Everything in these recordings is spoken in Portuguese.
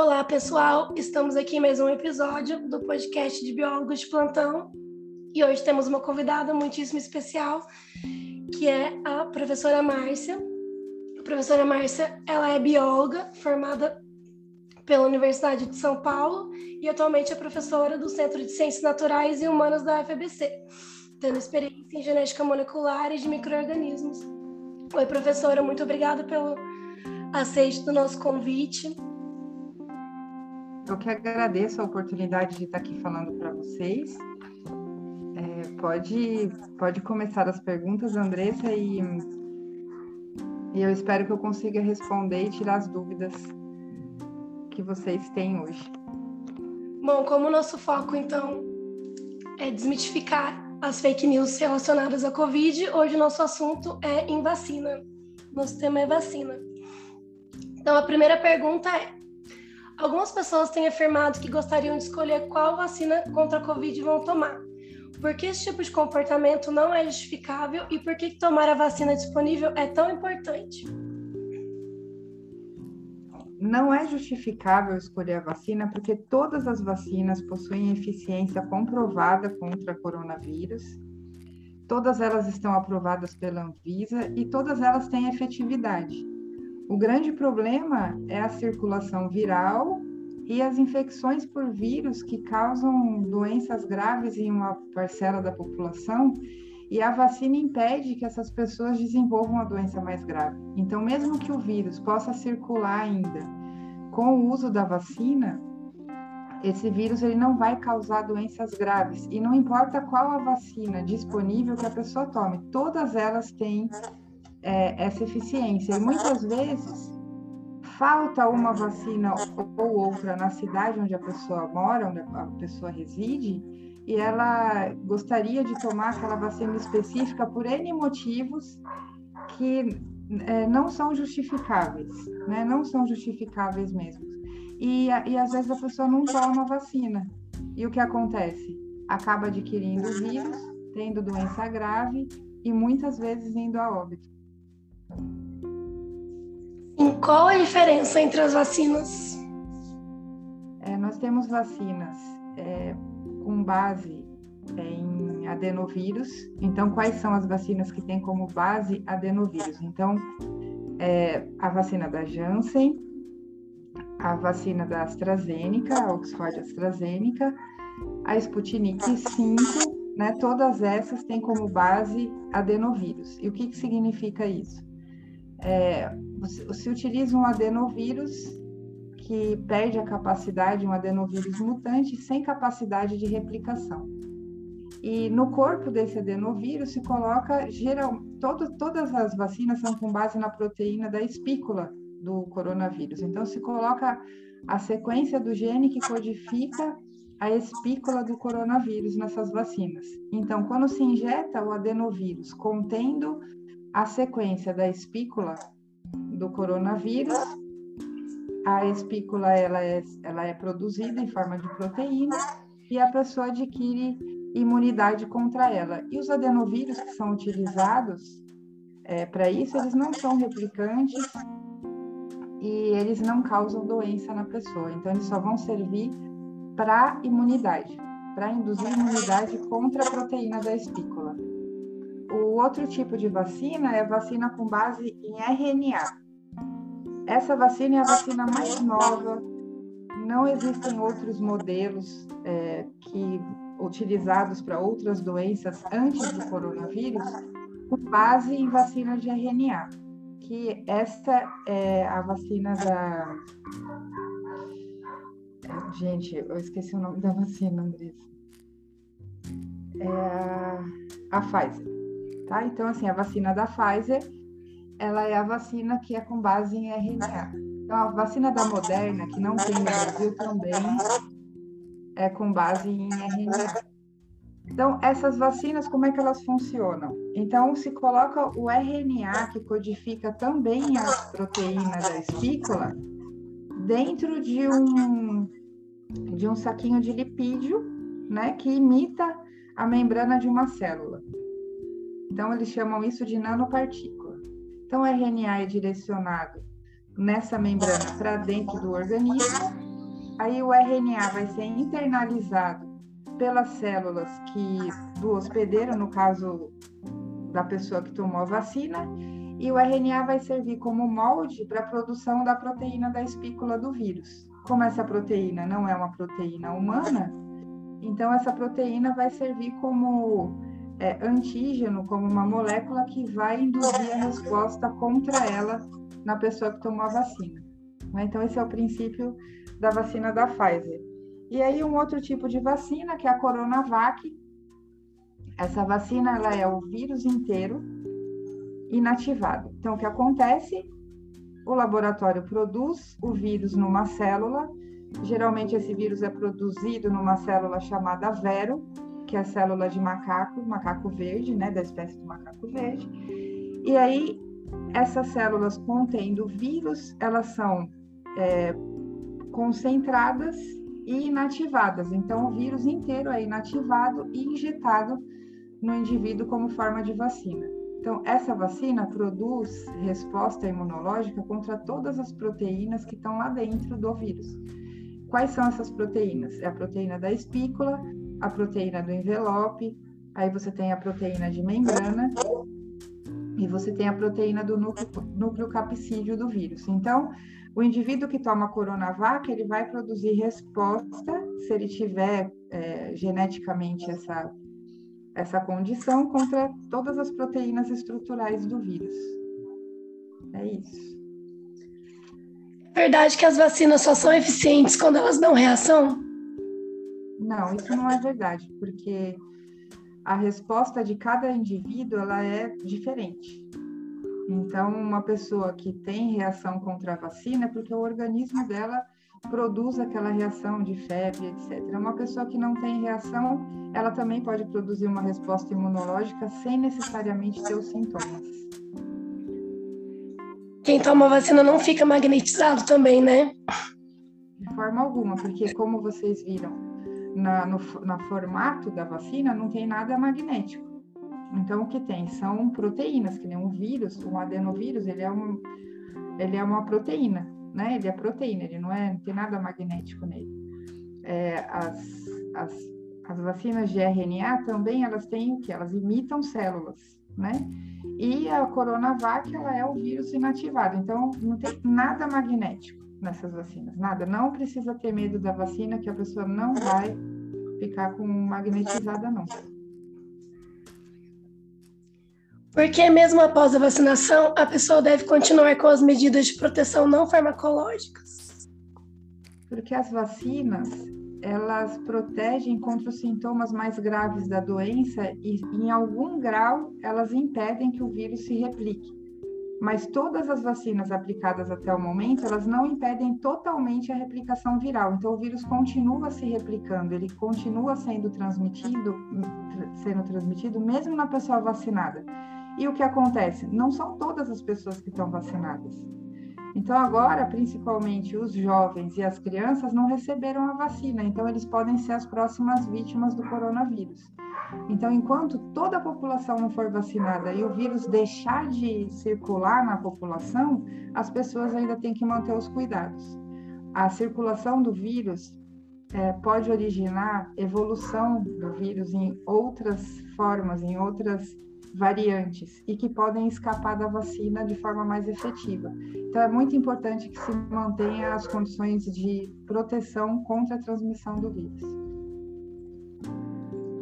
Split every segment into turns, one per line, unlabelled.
Olá, pessoal! Estamos aqui em mais um episódio do podcast de Biólogos de Plantão e hoje temos uma convidada muitíssimo especial, que é a professora Márcia. A professora Márcia, ela é bióloga formada pela Universidade de São Paulo e atualmente é professora do Centro de Ciências Naturais e Humanas da UFABC, tendo experiência em genética molecular e de micro-organismos. Oi, professora, muito obrigada pelo aceite do nosso convite.
Eu que agradeço a oportunidade de estar aqui falando para vocês. É, pode, pode começar as perguntas, Andressa, e, e eu espero que eu consiga responder e tirar as dúvidas que vocês têm hoje.
Bom, como o nosso foco, então, é desmitificar as fake news relacionadas à Covid, hoje o nosso assunto é em vacina. Nosso tema é vacina. Então, a primeira pergunta é: Algumas pessoas têm afirmado que gostariam de escolher qual vacina contra a Covid vão tomar. Por que esse tipo de comportamento não é justificável e por que tomar a vacina disponível é tão importante?
Não é justificável escolher a vacina porque todas as vacinas possuem eficiência comprovada contra coronavírus. Todas elas estão aprovadas pela Anvisa e todas elas têm efetividade. O grande problema é a circulação viral e as infecções por vírus que causam doenças graves em uma parcela da população e a vacina impede que essas pessoas desenvolvam a doença mais grave. Então, mesmo que o vírus possa circular ainda com o uso da vacina, esse vírus ele não vai causar doenças graves. E não importa qual a vacina disponível que a pessoa tome, todas elas têm é, essa eficiência. E muitas vezes falta uma vacina ou outra na cidade onde a pessoa mora, onde a pessoa reside, e ela gostaria de tomar aquela vacina específica por N motivos que é, não são justificáveis, né? Não são justificáveis mesmo. E, e às vezes a pessoa não toma a vacina. E o que acontece? Acaba adquirindo vírus, tendo doença grave e muitas vezes indo a óbito.
E qual a diferença entre as vacinas?
É, nós temos vacinas é, com base é, em adenovírus. Então, quais são as vacinas que têm como base adenovírus? Então, é, a vacina da Janssen, a vacina da AstraZeneca, a Oxford AstraZeneca, a Sputnik 5, né, todas essas têm como base adenovírus. E o que, que significa isso? É, se utiliza um adenovírus que perde a capacidade, um adenovírus mutante sem capacidade de replicação. E no corpo desse adenovírus se coloca geral, todo, todas as vacinas são com base na proteína da espícula do coronavírus. Então se coloca a sequência do gene que codifica a espícula do coronavírus nessas vacinas. Então, quando se injeta o adenovírus contendo a sequência da espícula do coronavírus. A espícula ela é, ela é produzida em forma de proteína e a pessoa adquire imunidade contra ela. E os adenovírus que são utilizados é, para isso, eles não são replicantes e eles não causam doença na pessoa. Então, eles só vão servir para imunidade, para induzir imunidade contra a proteína da espícula. Outro tipo de vacina é vacina com base em RNA. Essa vacina é a vacina mais nova. Não existem outros modelos é, que utilizados para outras doenças antes do coronavírus com base em vacina de RNA. Que essa é a vacina da Gente, eu esqueci o nome da vacina, Andressa. É a, a Pfizer. Tá? Então, assim, a vacina da Pfizer, ela é a vacina que é com base em RNA. Então, a vacina da Moderna, que não tem no Brasil também, é com base em RNA. Então, essas vacinas, como é que elas funcionam? Então, se coloca o RNA, que codifica também as proteínas da espícula, dentro de um, de um saquinho de lipídio, né, que imita a membrana de uma célula. Então, eles chamam isso de nanopartícula. Então, o RNA é direcionado nessa membrana para dentro do organismo aí o RNA vai ser internalizado pelas células que do hospedeiro, no caso da pessoa que tomou a vacina, e o RNA vai servir como molde para a produção da proteína da espícula do vírus. Como essa proteína não é uma proteína humana, então essa proteína vai servir como é, antígeno, como uma molécula que vai induzir a resposta contra ela na pessoa que tomou a vacina. Né? Então esse é o princípio da vacina da Pfizer. E aí um outro tipo de vacina, que é a Coronavac. Essa vacina ela é o vírus inteiro inativado. Então o que acontece? O laboratório produz o vírus numa célula. Geralmente esse vírus é produzido numa célula chamada vero, que é a célula de macaco, macaco verde, né, da espécie do macaco verde. E aí essas células contendo vírus, elas são é, concentradas e inativadas. Então, o vírus inteiro é inativado e injetado no indivíduo como forma de vacina. Então, essa vacina produz resposta imunológica contra todas as proteínas que estão lá dentro do vírus. Quais são essas proteínas? É a proteína da espícula, a proteína do envelope, aí você tem a proteína de membrana e você tem a proteína do núcleo, núcleo capsídeo do vírus. Então, o indivíduo que toma Coronavac, ele vai produzir resposta, se ele tiver é, geneticamente essa, essa condição, contra todas as proteínas estruturais do vírus. É isso.
É verdade que as vacinas só são eficientes quando elas dão reação?
Não, isso não é verdade, porque a resposta de cada indivíduo ela é diferente. Então, uma pessoa que tem reação contra a vacina é porque o organismo dela produz aquela reação de febre, etc. Uma pessoa que não tem reação, ela também pode produzir uma resposta imunológica sem necessariamente ter os sintomas.
Quem toma vacina não fica magnetizado também, né?
De forma alguma, porque como vocês viram, na, no na formato da vacina não tem nada magnético. Então, o que tem? São proteínas, que nem um vírus, um adenovírus, ele é, um, ele é uma proteína, né? Ele é proteína, ele não, é, não tem nada magnético nele. É, as, as, as vacinas de RNA também, elas têm o que? Elas imitam células, né? E a Coronavac, ela é o vírus inativado, então não tem nada magnético nessas vacinas, nada. Não precisa ter medo da vacina, que a pessoa não vai ficar com magnetizada, não.
Porque mesmo após a vacinação, a pessoa deve continuar com as medidas de proteção não farmacológicas?
Porque as vacinas, elas protegem contra os sintomas mais graves da doença e, em algum grau, elas impedem que o vírus se replique. Mas todas as vacinas aplicadas até o momento, elas não impedem totalmente a replicação viral. Então, o vírus continua se replicando, ele continua sendo transmitido, sendo transmitido mesmo na pessoa vacinada. E o que acontece? Não são todas as pessoas que estão vacinadas. Então, agora, principalmente os jovens e as crianças não receberam a vacina, então eles podem ser as próximas vítimas do coronavírus. Então, enquanto toda a população não for vacinada e o vírus deixar de circular na população, as pessoas ainda têm que manter os cuidados. A circulação do vírus é, pode originar evolução do vírus em outras formas, em outras variantes e que podem escapar da vacina de forma mais efetiva. Então, é muito importante que se mantenha as condições de proteção contra a transmissão do vírus.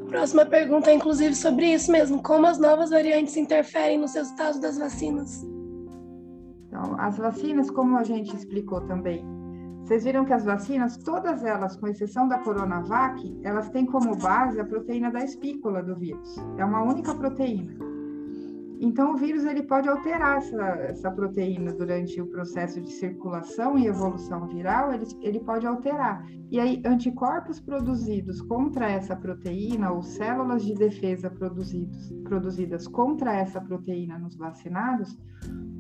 A próxima pergunta é, inclusive, sobre isso mesmo: como as novas variantes interferem nos resultados das vacinas?
Então, as vacinas, como a gente explicou também, vocês viram que as vacinas, todas elas, com exceção da Coronavac, elas têm como base a proteína da espícula do vírus. É uma única proteína. Então, o vírus ele pode alterar essa, essa proteína durante o processo de circulação e evolução viral, ele, ele pode alterar. E aí, anticorpos produzidos contra essa proteína, ou células de defesa produzidos, produzidas contra essa proteína nos vacinados,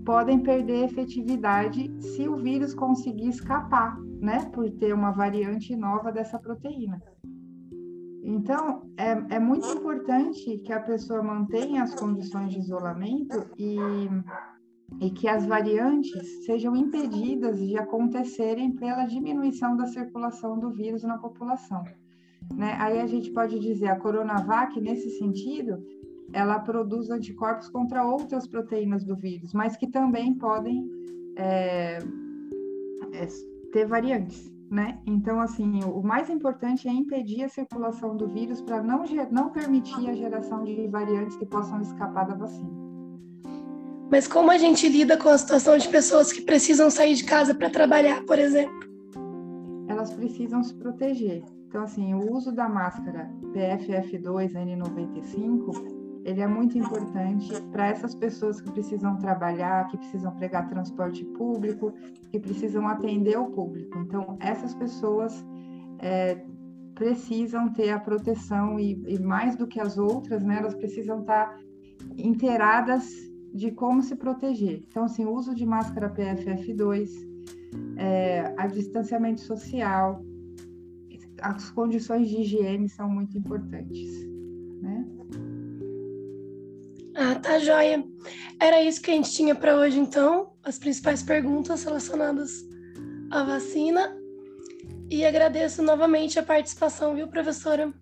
podem perder efetividade se o vírus conseguir escapar, né, por ter uma variante nova dessa proteína. Então, é, é muito importante que a pessoa mantenha as condições de isolamento e e que as variantes sejam impedidas de acontecerem pela diminuição da circulação do vírus na população. Né? Aí a gente pode dizer a Coronavac, nesse sentido, ela produz anticorpos contra outras proteínas do vírus, mas que também podem é, é, ter variantes. Né? Então, assim, o mais importante é impedir a circulação do vírus para não, não permitir a geração de variantes que possam escapar da vacina.
Mas como a gente lida com a situação de pessoas que precisam sair de casa para trabalhar, por exemplo?
Elas precisam se proteger. Então, assim, o uso da máscara PFF2 N95, ele é muito importante para essas pessoas que precisam trabalhar, que precisam pregar transporte público, que precisam atender o público. Então, essas pessoas é, precisam ter a proteção e, e, mais do que as outras, né, elas precisam estar tá inteiradas de como se proteger. Então, assim, o uso de máscara PFF2, é, a distanciamento social, as condições de higiene são muito importantes, né?
Ah, tá joia. Era isso que a gente tinha para hoje, então, as principais perguntas relacionadas à vacina. E agradeço novamente a participação, viu, professora?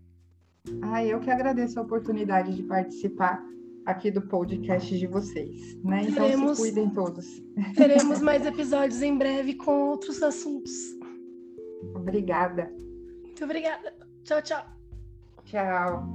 Ah, eu que agradeço a oportunidade de participar aqui do podcast de vocês, né? Então teremos, se cuidem todos.
Teremos mais episódios em breve com outros assuntos.
Obrigada.
Muito obrigada. Tchau, tchau.
Tchau.